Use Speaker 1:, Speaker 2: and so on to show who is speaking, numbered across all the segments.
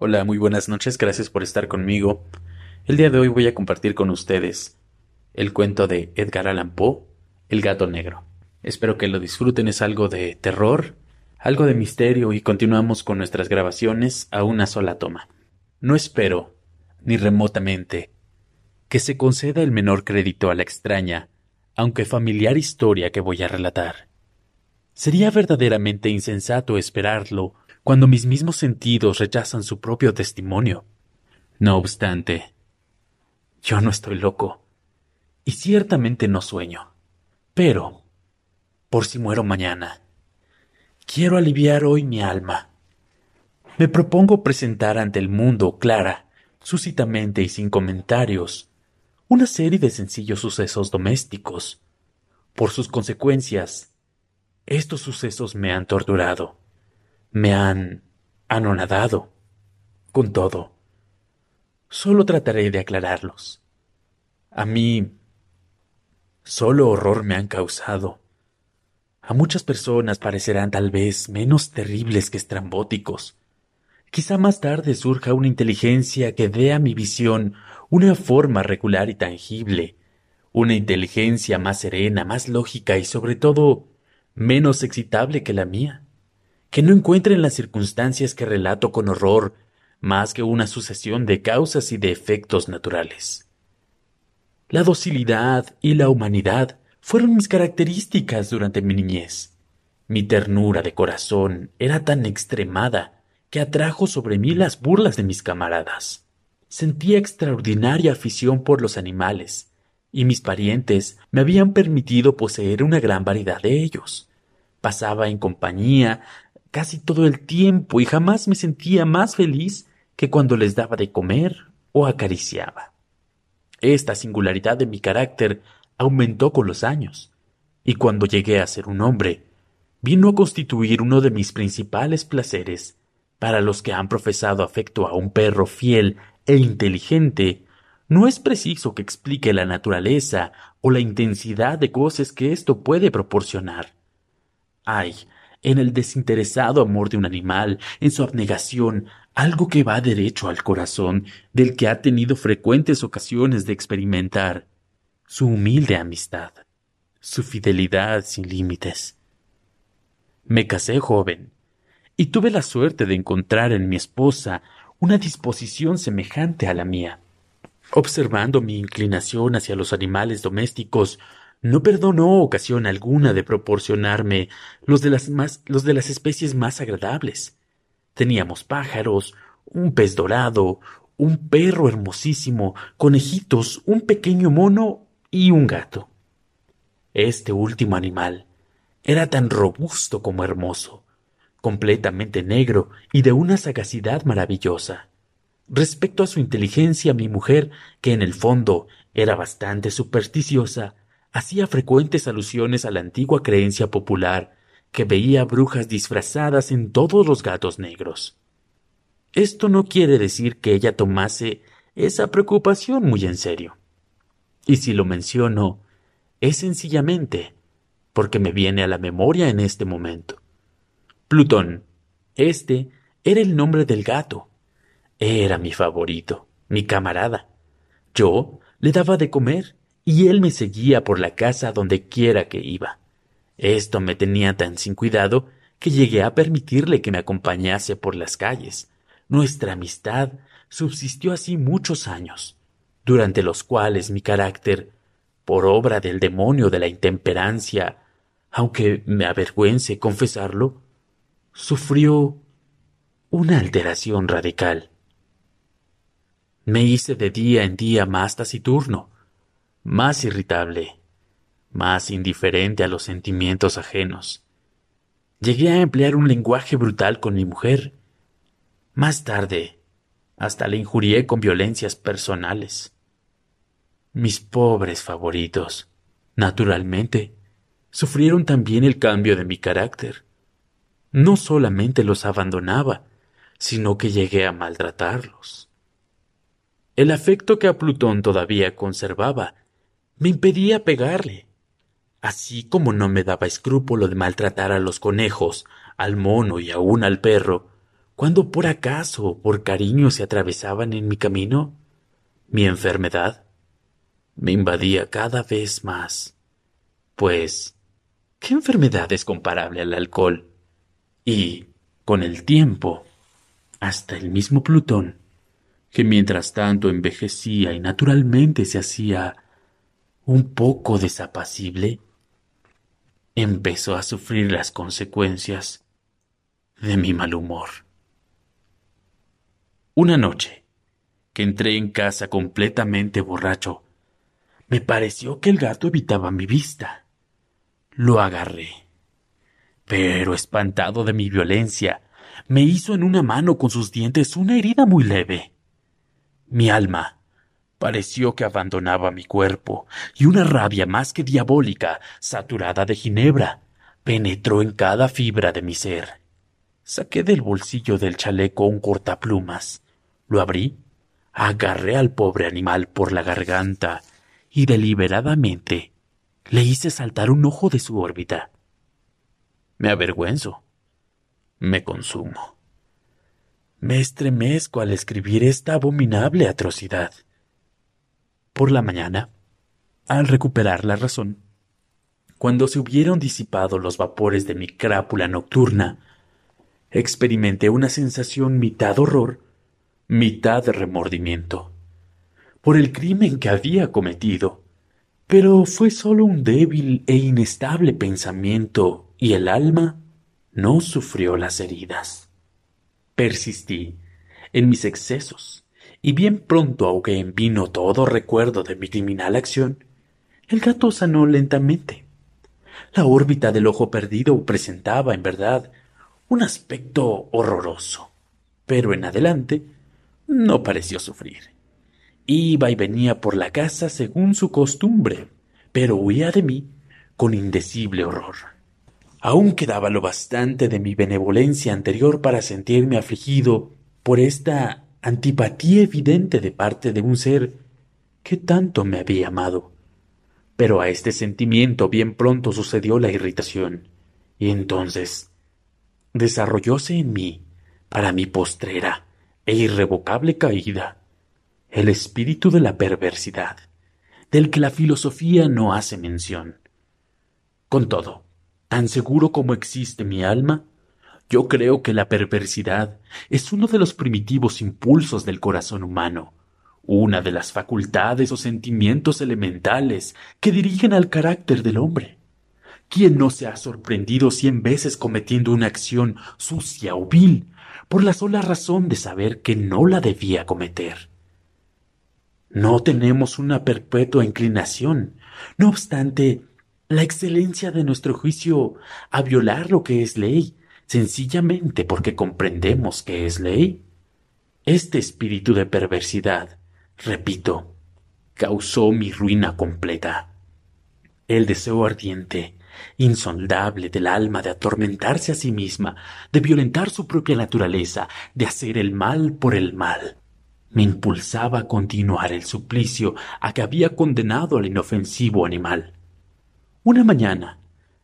Speaker 1: Hola, muy buenas noches, gracias por estar conmigo. El día de hoy voy a compartir con ustedes el cuento de Edgar Allan Poe, El gato negro. Espero que lo disfruten, es algo de terror, algo de misterio y continuamos con nuestras grabaciones a una sola toma. No espero, ni remotamente, que se conceda el menor crédito a la extraña, aunque familiar historia que voy a relatar. Sería verdaderamente insensato esperarlo cuando mis mismos sentidos rechazan su propio testimonio. No obstante, yo no estoy loco, y ciertamente no sueño. Pero, por si muero mañana, quiero aliviar hoy mi alma. Me propongo presentar ante el mundo clara, súcitamente y sin comentarios, una serie de sencillos sucesos domésticos. Por sus consecuencias, estos sucesos me han torturado me han anonadado. Con todo, solo trataré de aclararlos. A mí, solo horror me han causado. A muchas personas parecerán tal vez menos terribles que estrambóticos. Quizá más tarde surja una inteligencia que dé a mi visión una forma regular y tangible, una inteligencia más serena, más lógica y sobre todo menos excitable que la mía que no encuentren las circunstancias que relato con horror más que una sucesión de causas y de efectos naturales. La docilidad y la humanidad fueron mis características durante mi niñez. Mi ternura de corazón era tan extremada que atrajo sobre mí las burlas de mis camaradas. Sentía extraordinaria afición por los animales, y mis parientes me habían permitido poseer una gran variedad de ellos. Pasaba en compañía casi todo el tiempo y jamás me sentía más feliz que cuando les daba de comer o acariciaba. Esta singularidad de mi carácter aumentó con los años, y cuando llegué a ser un hombre, vino a constituir uno de mis principales placeres. Para los que han profesado afecto a un perro fiel e inteligente, no es preciso que explique la naturaleza o la intensidad de goces que esto puede proporcionar. Ay, en el desinteresado amor de un animal, en su abnegación, algo que va derecho al corazón, del que ha tenido frecuentes ocasiones de experimentar, su humilde amistad, su fidelidad sin límites. Me casé joven, y tuve la suerte de encontrar en mi esposa una disposición semejante a la mía. Observando mi inclinación hacia los animales domésticos, no perdonó ocasión alguna de proporcionarme los de las más, los de las especies más agradables. Teníamos pájaros, un pez dorado, un perro hermosísimo, conejitos, un pequeño mono y un gato. Este último animal era tan robusto como hermoso, completamente negro y de una sagacidad maravillosa. Respecto a su inteligencia, mi mujer, que en el fondo era bastante supersticiosa, hacía frecuentes alusiones a la antigua creencia popular que veía brujas disfrazadas en todos los gatos negros. Esto no quiere decir que ella tomase esa preocupación muy en serio. Y si lo menciono, es sencillamente porque me viene a la memoria en este momento. Plutón, este era el nombre del gato. Era mi favorito, mi camarada. Yo le daba de comer y él me seguía por la casa donde quiera que iba. Esto me tenía tan sin cuidado que llegué a permitirle que me acompañase por las calles. Nuestra amistad subsistió así muchos años, durante los cuales mi carácter, por obra del demonio de la intemperancia, aunque me avergüence confesarlo, sufrió una alteración radical. Me hice de día en día más taciturno, más irritable, más indiferente a los sentimientos ajenos. Llegué a emplear un lenguaje brutal con mi mujer. Más tarde, hasta le injurié con violencias personales. Mis pobres favoritos, naturalmente, sufrieron también el cambio de mi carácter. No solamente los abandonaba, sino que llegué a maltratarlos. El afecto que a Plutón todavía conservaba me impedía pegarle, así como no me daba escrúpulo de maltratar a los conejos, al mono y aun al perro, cuando por acaso o por cariño se atravesaban en mi camino, mi enfermedad me invadía cada vez más. Pues, ¿qué enfermedad es comparable al alcohol? Y, con el tiempo, hasta el mismo Plutón, que mientras tanto envejecía y naturalmente se hacía un poco desapacible, empezó a sufrir las consecuencias de mi mal humor. Una noche, que entré en casa completamente borracho, me pareció que el gato evitaba mi vista. Lo agarré. Pero espantado de mi violencia, me hizo en una mano con sus dientes una herida muy leve. Mi alma pareció que abandonaba mi cuerpo, y una rabia más que diabólica, saturada de ginebra, penetró en cada fibra de mi ser. Saqué del bolsillo del chaleco un cortaplumas, lo abrí, agarré al pobre animal por la garganta y deliberadamente le hice saltar un ojo de su órbita. Me avergüenzo. Me consumo. Me estremezco al escribir esta abominable atrocidad. Por la mañana, al recuperar la razón, cuando se hubieron disipado los vapores de mi crápula nocturna, experimenté una sensación mitad horror, mitad remordimiento por el crimen que había cometido. Pero fue solo un débil e inestable pensamiento y el alma no sufrió las heridas. Persistí en mis excesos y bien pronto ahogué en vino todo recuerdo de mi criminal acción. El gato sanó lentamente. La órbita del ojo perdido presentaba, en verdad, un aspecto horroroso, pero en adelante no pareció sufrir. Iba y venía por la casa según su costumbre, pero huía de mí con indecible horror. Aún quedaba lo bastante de mi benevolencia anterior para sentirme afligido por esta antipatía evidente de parte de un ser que tanto me había amado. Pero a este sentimiento bien pronto sucedió la irritación, y entonces desarrollóse en mí, para mi postrera e irrevocable caída, el espíritu de la perversidad, del que la filosofía no hace mención. Con todo, tan seguro como existe mi alma, yo creo que la perversidad es uno de los primitivos impulsos del corazón humano, una de las facultades o sentimientos elementales que dirigen al carácter del hombre. ¿Quién no se ha sorprendido cien veces cometiendo una acción sucia o vil por la sola razón de saber que no la debía cometer? No tenemos una perpetua inclinación. No obstante, la excelencia de nuestro juicio a violar lo que es ley, sencillamente porque comprendemos que es ley. Este espíritu de perversidad, repito, causó mi ruina completa. El deseo ardiente, insondable del alma de atormentarse a sí misma, de violentar su propia naturaleza, de hacer el mal por el mal, me impulsaba a continuar el suplicio a que había condenado al inofensivo animal. Una mañana,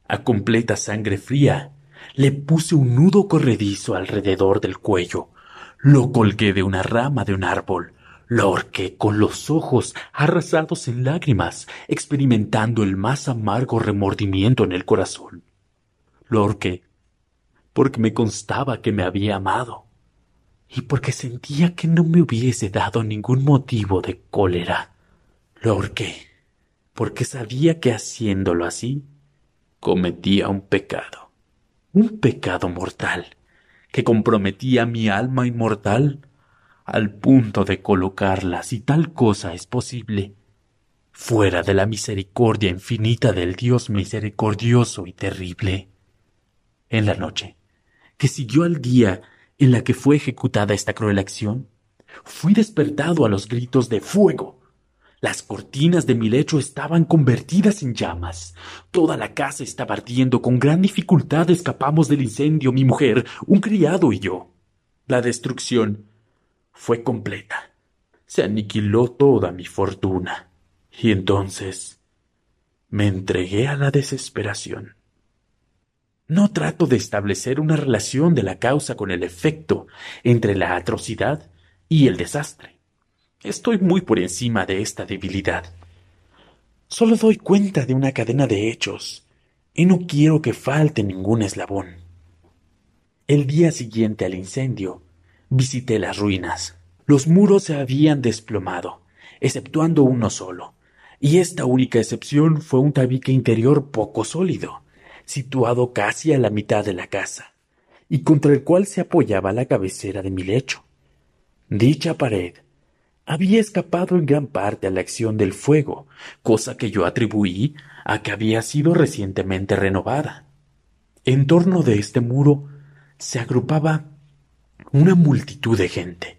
Speaker 1: a completa sangre fría, le puse un nudo corredizo alrededor del cuello, lo colgué de una rama de un árbol, lo ahorqué con los ojos arrasados en lágrimas, experimentando el más amargo remordimiento en el corazón. Lo ahorqué porque me constaba que me había amado y porque sentía que no me hubiese dado ningún motivo de cólera. Lo ahorqué, porque sabía que haciéndolo así, cometía un pecado, un pecado mortal, que comprometía mi alma inmortal al punto de colocarla, si tal cosa es posible, fuera de la misericordia infinita del Dios misericordioso y terrible. En la noche, que siguió al día en la que fue ejecutada esta cruel acción, fui despertado a los gritos de fuego. Las cortinas de mi lecho estaban convertidas en llamas. Toda la casa estaba ardiendo. Con gran dificultad escapamos del incendio mi mujer, un criado y yo. La destrucción fue completa. Se aniquiló toda mi fortuna. Y entonces me entregué a la desesperación. No trato de establecer una relación de la causa con el efecto entre la atrocidad y el desastre. Estoy muy por encima de esta debilidad. Solo doy cuenta de una cadena de hechos y no quiero que falte ningún eslabón. El día siguiente al incendio, visité las ruinas. Los muros se habían desplomado, exceptuando uno solo, y esta única excepción fue un tabique interior poco sólido, situado casi a la mitad de la casa, y contra el cual se apoyaba la cabecera de mi lecho. Dicha pared había escapado en gran parte a la acción del fuego, cosa que yo atribuí a que había sido recientemente renovada. En torno de este muro se agrupaba una multitud de gente.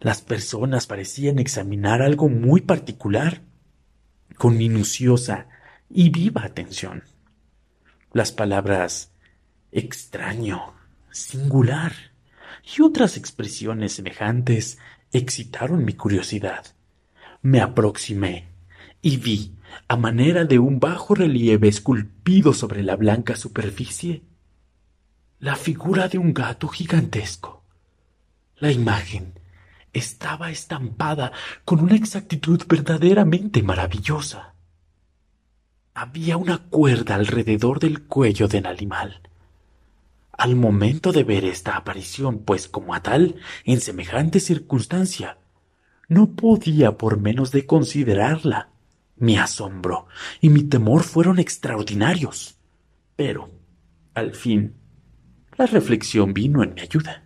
Speaker 1: Las personas parecían examinar algo muy particular, con minuciosa y viva atención. Las palabras extraño, singular y otras expresiones semejantes excitaron mi curiosidad. Me aproximé y vi, a manera de un bajo relieve esculpido sobre la blanca superficie, la figura de un gato gigantesco. La imagen estaba estampada con una exactitud verdaderamente maravillosa. Había una cuerda alrededor del cuello del animal, al momento de ver esta aparición, pues como a tal, en semejante circunstancia, no podía por menos de considerarla. Mi asombro y mi temor fueron extraordinarios. Pero, al fin, la reflexión vino en mi ayuda.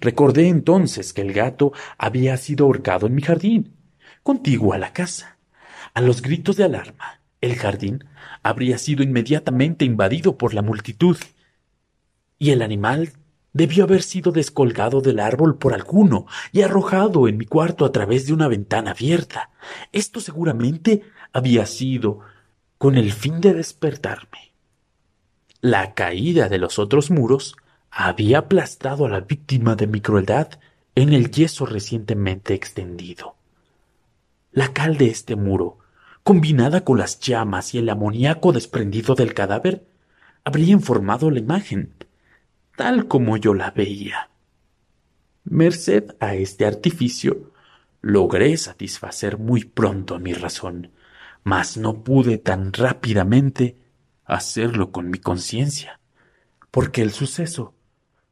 Speaker 1: Recordé entonces que el gato había sido ahorcado en mi jardín, contiguo a la casa. A los gritos de alarma, el jardín habría sido inmediatamente invadido por la multitud, y el animal debió haber sido descolgado del árbol por alguno y arrojado en mi cuarto a través de una ventana abierta. Esto seguramente había sido con el fin de despertarme. La caída de los otros muros había aplastado a la víctima de mi crueldad en el yeso recientemente extendido. La cal de este muro, combinada con las llamas y el amoníaco desprendido del cadáver, habría informado la imagen, tal como yo la veía. Merced a este artificio, logré satisfacer muy pronto a mi razón, mas no pude tan rápidamente hacerlo con mi conciencia, porque el suceso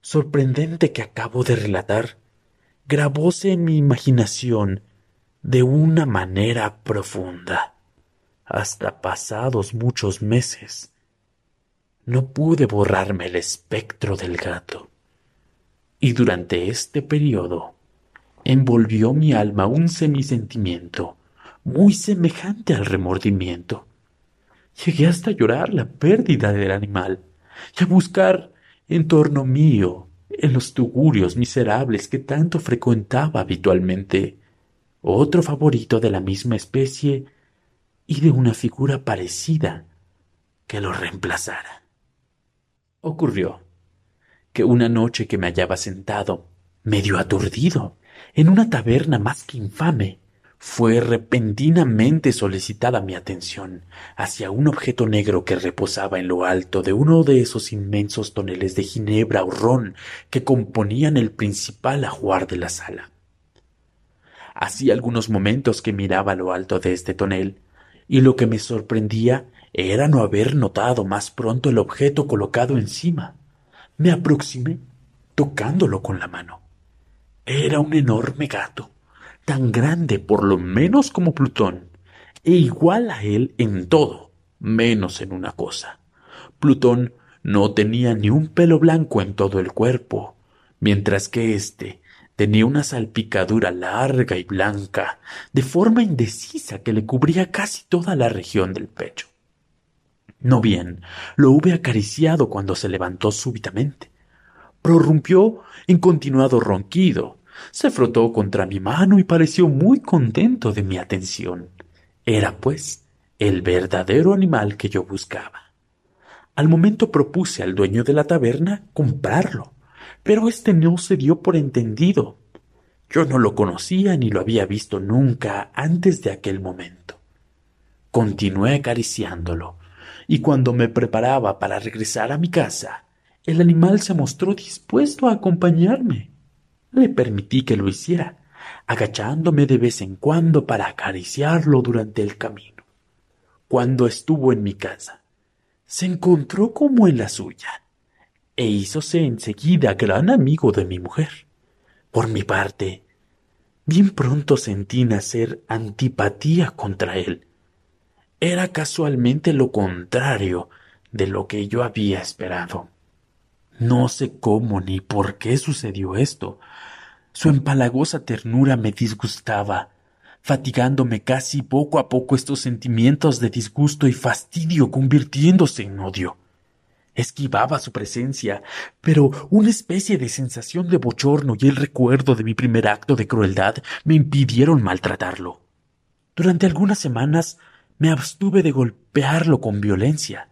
Speaker 1: sorprendente que acabo de relatar grabóse en mi imaginación de una manera profunda. Hasta pasados muchos meses no pude borrarme el espectro del gato. Y durante este periodo envolvió mi alma un semisentimiento muy semejante al remordimiento. Llegué hasta llorar la pérdida del animal y a buscar en torno mío, en los tugurios miserables que tanto frecuentaba habitualmente, otro favorito de la misma especie y de una figura parecida que lo reemplazara. Ocurrió que una noche que me hallaba sentado, medio aturdido, en una taberna más que infame, fue repentinamente solicitada mi atención hacia un objeto negro que reposaba en lo alto de uno de esos inmensos toneles de ginebra o ron que componían el principal ajuar de la sala. Hacía algunos momentos que miraba lo alto de este tonel, y lo que me sorprendía era no haber notado más pronto el objeto colocado encima. Me aproximé, tocándolo con la mano. Era un enorme gato, tan grande por lo menos como Plutón, e igual a él en todo, menos en una cosa. Plutón no tenía ni un pelo blanco en todo el cuerpo, mientras que éste tenía una salpicadura larga y blanca, de forma indecisa que le cubría casi toda la región del pecho. No bien, lo hube acariciado cuando se levantó súbitamente. Prorrumpió en continuado ronquido, se frotó contra mi mano y pareció muy contento de mi atención. Era, pues, el verdadero animal que yo buscaba. Al momento propuse al dueño de la taberna comprarlo, pero éste no se dio por entendido. Yo no lo conocía ni lo había visto nunca antes de aquel momento. Continué acariciándolo, y cuando me preparaba para regresar a mi casa, el animal se mostró dispuesto a acompañarme. Le permití que lo hiciera, agachándome de vez en cuando para acariciarlo durante el camino. Cuando estuvo en mi casa, se encontró como en la suya, e hízose enseguida gran amigo de mi mujer. Por mi parte, bien pronto sentí nacer antipatía contra él. Era casualmente lo contrario de lo que yo había esperado. No sé cómo ni por qué sucedió esto, su empalagosa ternura me disgustaba, fatigándome casi poco a poco estos sentimientos de disgusto y fastidio convirtiéndose en odio. Esquivaba su presencia, pero una especie de sensación de bochorno y el recuerdo de mi primer acto de crueldad me impidieron maltratarlo. Durante algunas semanas me abstuve de golpearlo con violencia.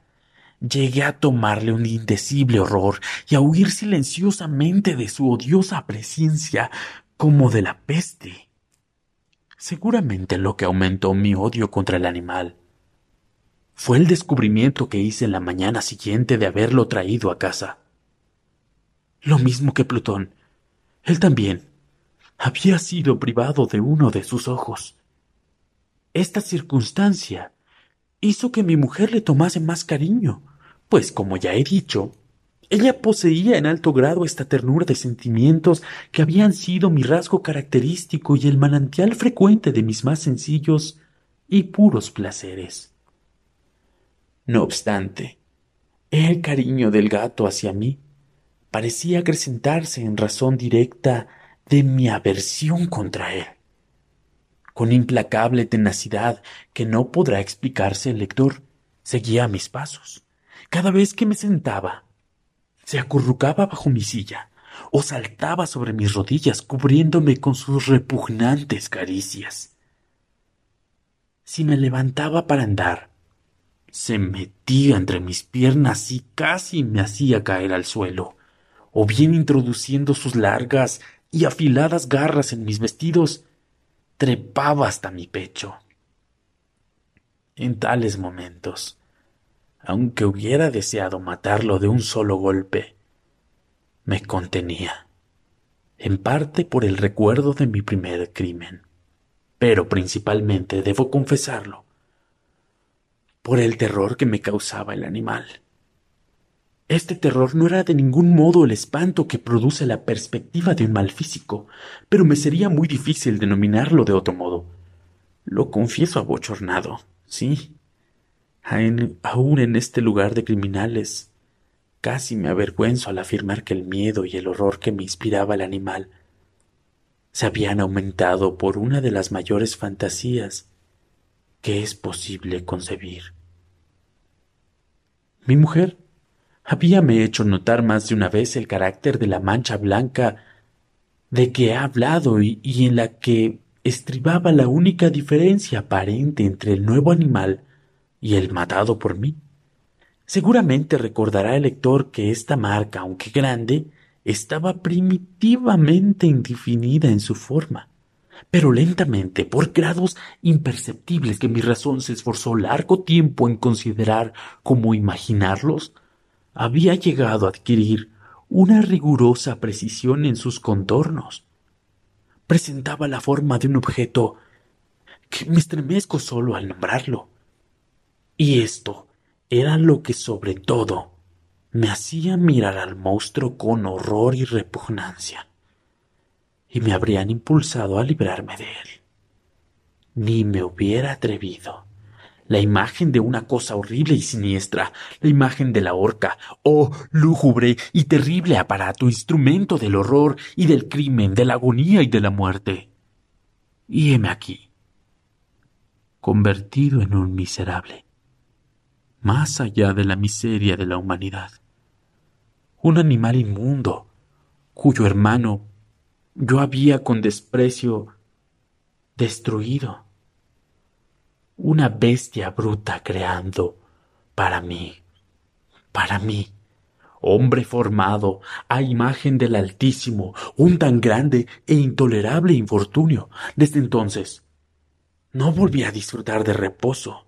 Speaker 1: Llegué a tomarle un indecible horror y a huir silenciosamente de su odiosa presencia como de la peste. Seguramente lo que aumentó mi odio contra el animal fue el descubrimiento que hice en la mañana siguiente de haberlo traído a casa. Lo mismo que Plutón, él también había sido privado de uno de sus ojos. Esta circunstancia hizo que mi mujer le tomase más cariño, pues como ya he dicho, ella poseía en alto grado esta ternura de sentimientos que habían sido mi rasgo característico y el manantial frecuente de mis más sencillos y puros placeres. No obstante, el cariño del gato hacia mí parecía acrecentarse en razón directa de mi aversión contra él. Con implacable tenacidad que no podrá explicarse el lector, seguía mis pasos cada vez que me sentaba, se acurrucaba bajo mi silla o saltaba sobre mis rodillas cubriéndome con sus repugnantes caricias. Si me levantaba para andar, se metía entre mis piernas y casi me hacía caer al suelo, o bien introduciendo sus largas y afiladas garras en mis vestidos, trepaba hasta mi pecho. En tales momentos, aunque hubiera deseado matarlo de un solo golpe. Me contenía, en parte por el recuerdo de mi primer crimen, pero principalmente, debo confesarlo, por el terror que me causaba el animal. Este terror no era de ningún modo el espanto que produce la perspectiva de un mal físico, pero me sería muy difícil denominarlo de otro modo. Lo confieso abochornado, sí, aún en este lugar de criminales. Casi me avergüenzo al afirmar que el miedo y el horror que me inspiraba el animal se habían aumentado por una de las mayores fantasías que es posible concebir. Mi mujer habíame hecho notar más de una vez el carácter de la mancha blanca de que he hablado y, y en la que estribaba la única diferencia aparente entre el nuevo animal y el matado por mí. Seguramente recordará el lector que esta marca, aunque grande, estaba primitivamente indefinida en su forma, pero lentamente, por grados imperceptibles que mi razón se esforzó largo tiempo en considerar como imaginarlos, había llegado a adquirir una rigurosa precisión en sus contornos. Presentaba la forma de un objeto que me estremezco solo al nombrarlo, y esto era lo que sobre todo me hacía mirar al monstruo con horror y repugnancia, y me habrían impulsado a librarme de él. Ni me hubiera atrevido. La imagen de una cosa horrible y siniestra, la imagen de la horca, oh lúgubre y terrible aparato, instrumento del horror y del crimen, de la agonía y de la muerte. Y heme aquí, convertido en un miserable, más allá de la miseria de la humanidad. Un animal inmundo, cuyo hermano yo había con desprecio destruido. Una bestia bruta creando para mí, para mí, hombre formado a imagen del Altísimo, un tan grande e intolerable infortunio. Desde entonces, no volví a disfrutar de reposo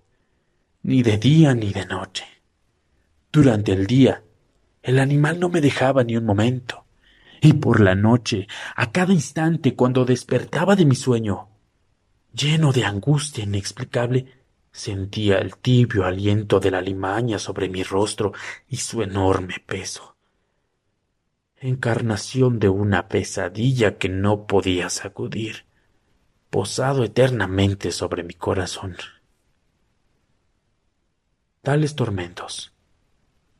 Speaker 1: ni de día ni de noche. Durante el día, el animal no me dejaba ni un momento, y por la noche, a cada instante cuando despertaba de mi sueño, lleno de angustia inexplicable, sentía el tibio aliento de la limaña sobre mi rostro y su enorme peso. Encarnación de una pesadilla que no podía sacudir, posado eternamente sobre mi corazón. Tales tormentos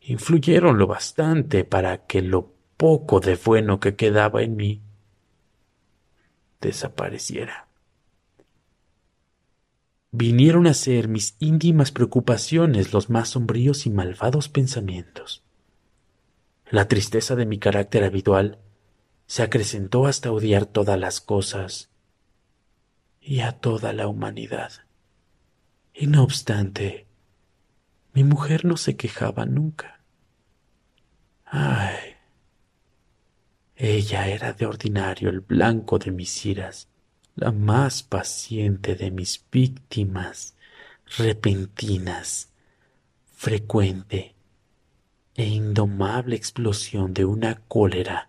Speaker 1: influyeron lo bastante para que lo poco de bueno que quedaba en mí desapareciera. Vinieron a ser mis íntimas preocupaciones los más sombríos y malvados pensamientos. La tristeza de mi carácter habitual se acrecentó hasta odiar todas las cosas y a toda la humanidad. Y no obstante, mi mujer no se quejaba nunca. Ay, ella era de ordinario el blanco de mis iras, la más paciente de mis víctimas repentinas, frecuente e indomable explosión de una cólera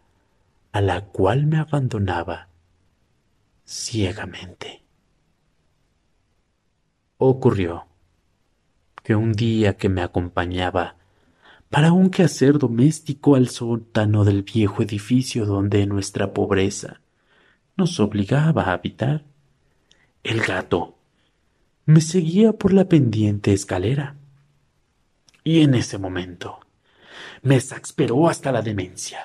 Speaker 1: a la cual me abandonaba ciegamente. Ocurrió que un día que me acompañaba para un quehacer doméstico al sótano del viejo edificio donde nuestra pobreza nos obligaba a habitar. El gato me seguía por la pendiente escalera. Y en ese momento me exasperó hasta la demencia.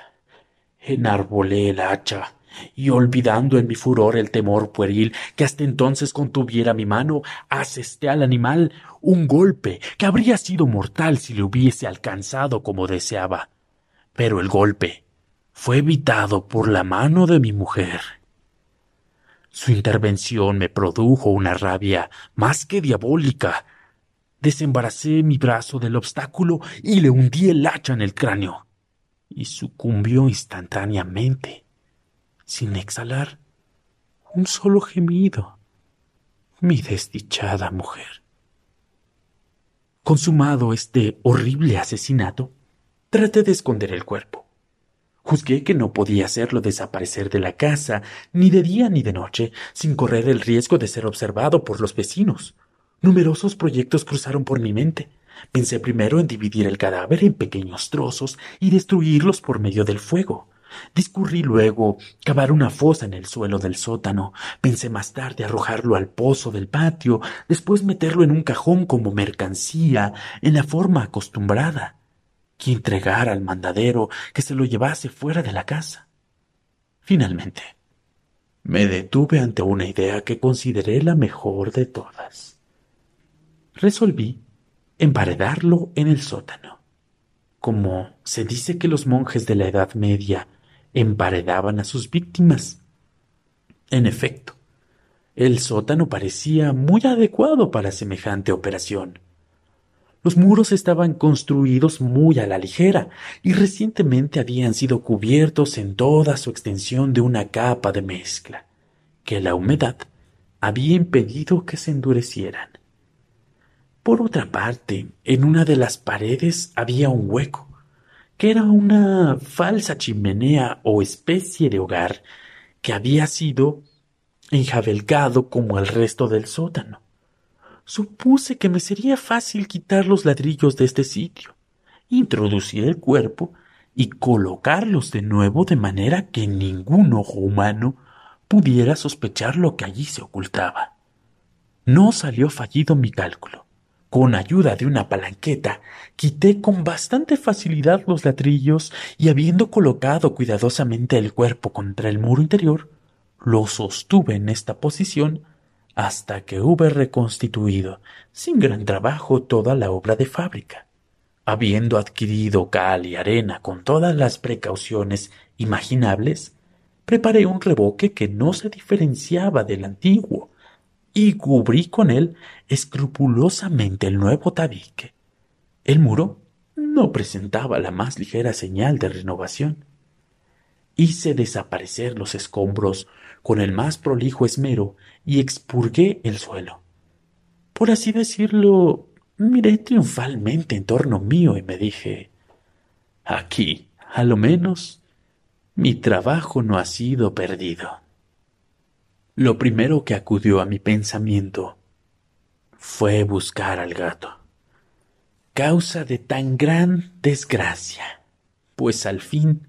Speaker 1: Enarbolé el hacha y olvidando en mi furor el temor pueril que hasta entonces contuviera mi mano, asesté al animal un golpe que habría sido mortal si le hubiese alcanzado como deseaba. Pero el golpe fue evitado por la mano de mi mujer. Su intervención me produjo una rabia más que diabólica. Desembaracé mi brazo del obstáculo y le hundí el hacha en el cráneo. Y sucumbió instantáneamente sin exhalar un solo gemido. Mi desdichada mujer. Consumado este horrible asesinato, traté de esconder el cuerpo. Juzgué que no podía hacerlo desaparecer de la casa, ni de día ni de noche, sin correr el riesgo de ser observado por los vecinos. Numerosos proyectos cruzaron por mi mente. Pensé primero en dividir el cadáver en pequeños trozos y destruirlos por medio del fuego. Discurrí luego cavar una fosa en el suelo del sótano. Pensé más tarde arrojarlo al pozo del patio, después meterlo en un cajón como mercancía, en la forma acostumbrada, y entregar al mandadero que se lo llevase fuera de la casa. Finalmente, me detuve ante una idea que consideré la mejor de todas. Resolví emparedarlo en el sótano. Como se dice que los monjes de la Edad Media emparedaban a sus víctimas. En efecto, el sótano parecía muy adecuado para semejante operación. Los muros estaban construidos muy a la ligera y recientemente habían sido cubiertos en toda su extensión de una capa de mezcla, que la humedad había impedido que se endurecieran. Por otra parte, en una de las paredes había un hueco, que era una falsa chimenea o especie de hogar que había sido enjabelgado como el resto del sótano. Supuse que me sería fácil quitar los ladrillos de este sitio, introducir el cuerpo y colocarlos de nuevo de manera que ningún ojo humano pudiera sospechar lo que allí se ocultaba. No salió fallido mi cálculo. Con ayuda de una palanqueta, quité con bastante facilidad los ladrillos y habiendo colocado cuidadosamente el cuerpo contra el muro interior, lo sostuve en esta posición hasta que hube reconstituido, sin gran trabajo, toda la obra de fábrica. Habiendo adquirido cal y arena con todas las precauciones imaginables, preparé un reboque que no se diferenciaba del antiguo, y cubrí con él escrupulosamente el nuevo tabique. El muro no presentaba la más ligera señal de renovación. Hice desaparecer los escombros con el más prolijo esmero y expurgué el suelo. Por así decirlo, Miré triunfalmente en torno mío y me dije, aquí, a lo menos, mi trabajo no ha sido perdido. Lo primero que acudió a mi pensamiento fue buscar al gato. Causa de tan gran desgracia, pues al fin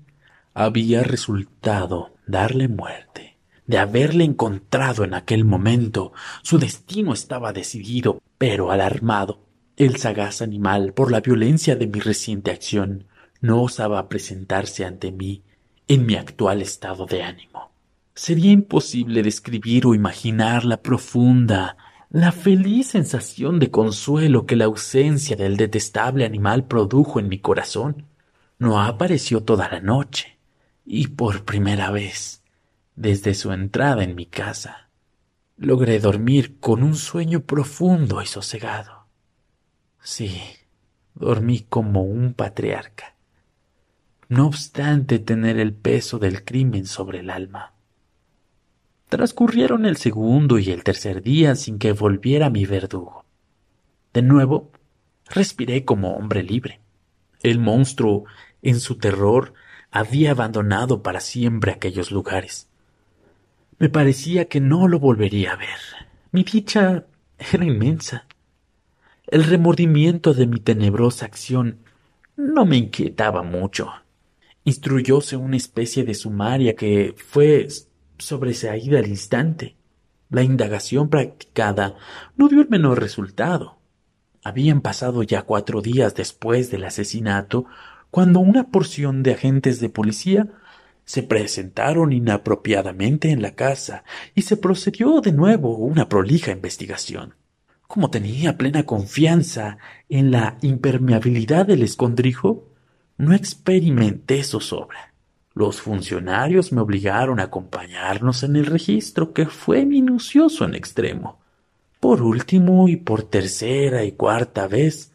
Speaker 1: había resultado darle muerte. De haberle encontrado en aquel momento, su destino estaba decidido, pero alarmado, el sagaz animal, por la violencia de mi reciente acción, no osaba presentarse ante mí en mi actual estado de ánimo. Sería imposible describir o imaginar la profunda, la feliz sensación de consuelo que la ausencia del detestable animal produjo en mi corazón. No apareció toda la noche, y por primera vez, desde su entrada en mi casa, logré dormir con un sueño profundo y sosegado. Sí, dormí como un patriarca, no obstante tener el peso del crimen sobre el alma. Transcurrieron el segundo y el tercer día sin que volviera mi verdugo. De nuevo, respiré como hombre libre. El monstruo, en su terror, había abandonado para siempre aquellos lugares. Me parecía que no lo volvería a ver. Mi dicha era inmensa. El remordimiento de mi tenebrosa acción no me inquietaba mucho. Instruyóse una especie de sumaria que fue sobreseída al instante. La indagación practicada no dio el menor resultado. Habían pasado ya cuatro días después del asesinato cuando una porción de agentes de policía se presentaron inapropiadamente en la casa y se procedió de nuevo una prolija investigación. Como tenía plena confianza en la impermeabilidad del escondrijo, no experimenté zozobra. Los funcionarios me obligaron a acompañarnos en el registro, que fue minucioso en extremo. Por último y por tercera y cuarta vez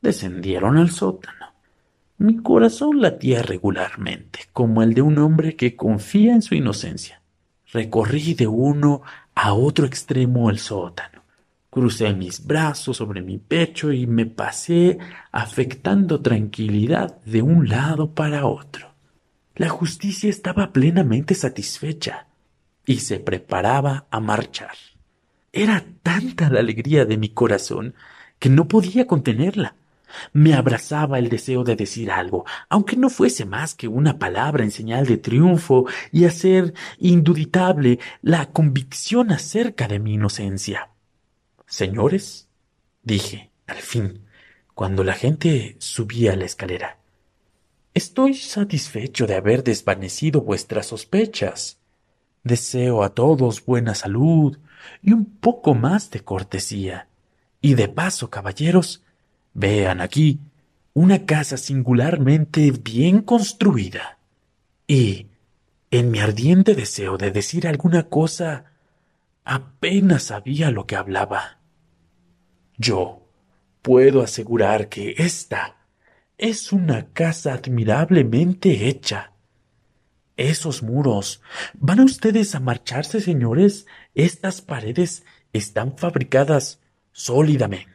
Speaker 1: descendieron al sótano. Mi corazón latía regularmente, como el de un hombre que confía en su inocencia. Recorrí de uno a otro extremo el sótano. Crucé mis brazos sobre mi pecho y me pasé afectando tranquilidad de un lado para otro. La justicia estaba plenamente satisfecha y se preparaba a marchar. Era tanta la alegría de mi corazón que no podía contenerla. Me abrazaba el deseo de decir algo, aunque no fuese más que una palabra en señal de triunfo y hacer induditable la convicción acerca de mi inocencia. Señores, dije, al fin, cuando la gente subía la escalera, Estoy satisfecho de haber desvanecido vuestras sospechas. Deseo a todos buena salud y un poco más de cortesía. Y de paso, caballeros, vean aquí una casa singularmente bien construida. Y, en mi ardiente deseo de decir alguna cosa, apenas sabía lo que hablaba. Yo puedo asegurar que esta es una casa admirablemente hecha. Esos muros. ¿Van ustedes a marcharse, señores? Estas paredes están fabricadas sólidamente.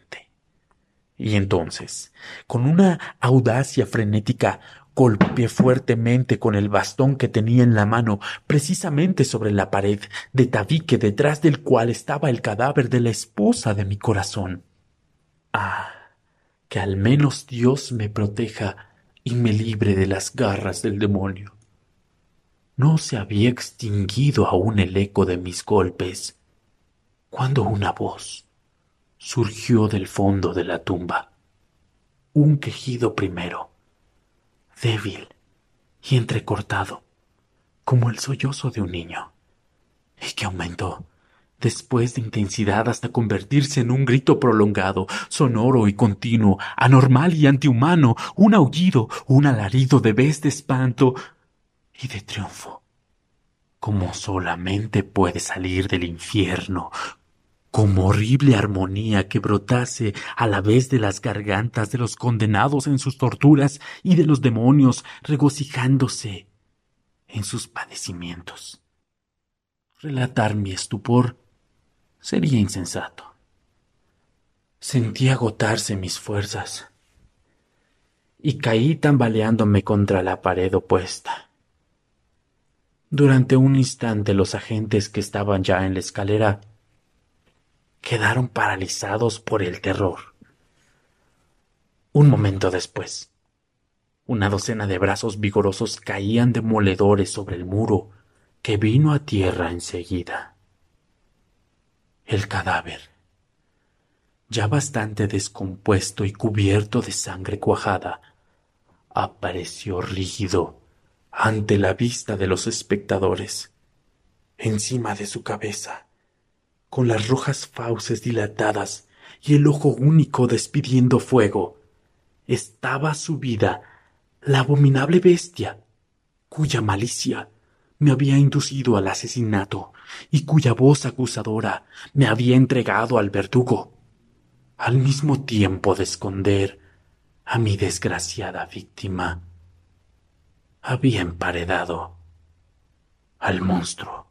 Speaker 1: Y entonces, con una audacia frenética, golpeé fuertemente con el bastón que tenía en la mano precisamente sobre la pared de tabique detrás del cual estaba el cadáver de la esposa de mi corazón. Ah que al menos Dios me proteja y me libre de las garras del demonio. No se había extinguido aún el eco de mis golpes, cuando una voz surgió del fondo de la tumba. Un quejido primero, débil y entrecortado, como el sollozo de un niño, y que aumentó después de intensidad hasta convertirse en un grito prolongado, sonoro y continuo, anormal y antihumano, un aullido, un alarido de vez de espanto y de triunfo, como solamente puede salir del infierno, como horrible armonía que brotase a la vez de las gargantas de los condenados en sus torturas y de los demonios regocijándose en sus padecimientos. Relatar mi estupor sería insensato. Sentí agotarse mis fuerzas y caí tambaleándome contra la pared opuesta. Durante un instante los agentes que estaban ya en la escalera quedaron paralizados por el terror. Un momento después, una docena de brazos vigorosos caían demoledores sobre el muro, que vino a tierra enseguida. El cadáver, ya bastante descompuesto y cubierto de sangre cuajada, apareció rígido ante la vista de los espectadores. Encima de su cabeza, con las rojas fauces dilatadas y el ojo único despidiendo fuego, estaba subida la abominable bestia cuya malicia me había inducido al asesinato y cuya voz acusadora me había entregado al verdugo, al mismo tiempo de esconder a mi desgraciada víctima. Había emparedado al monstruo.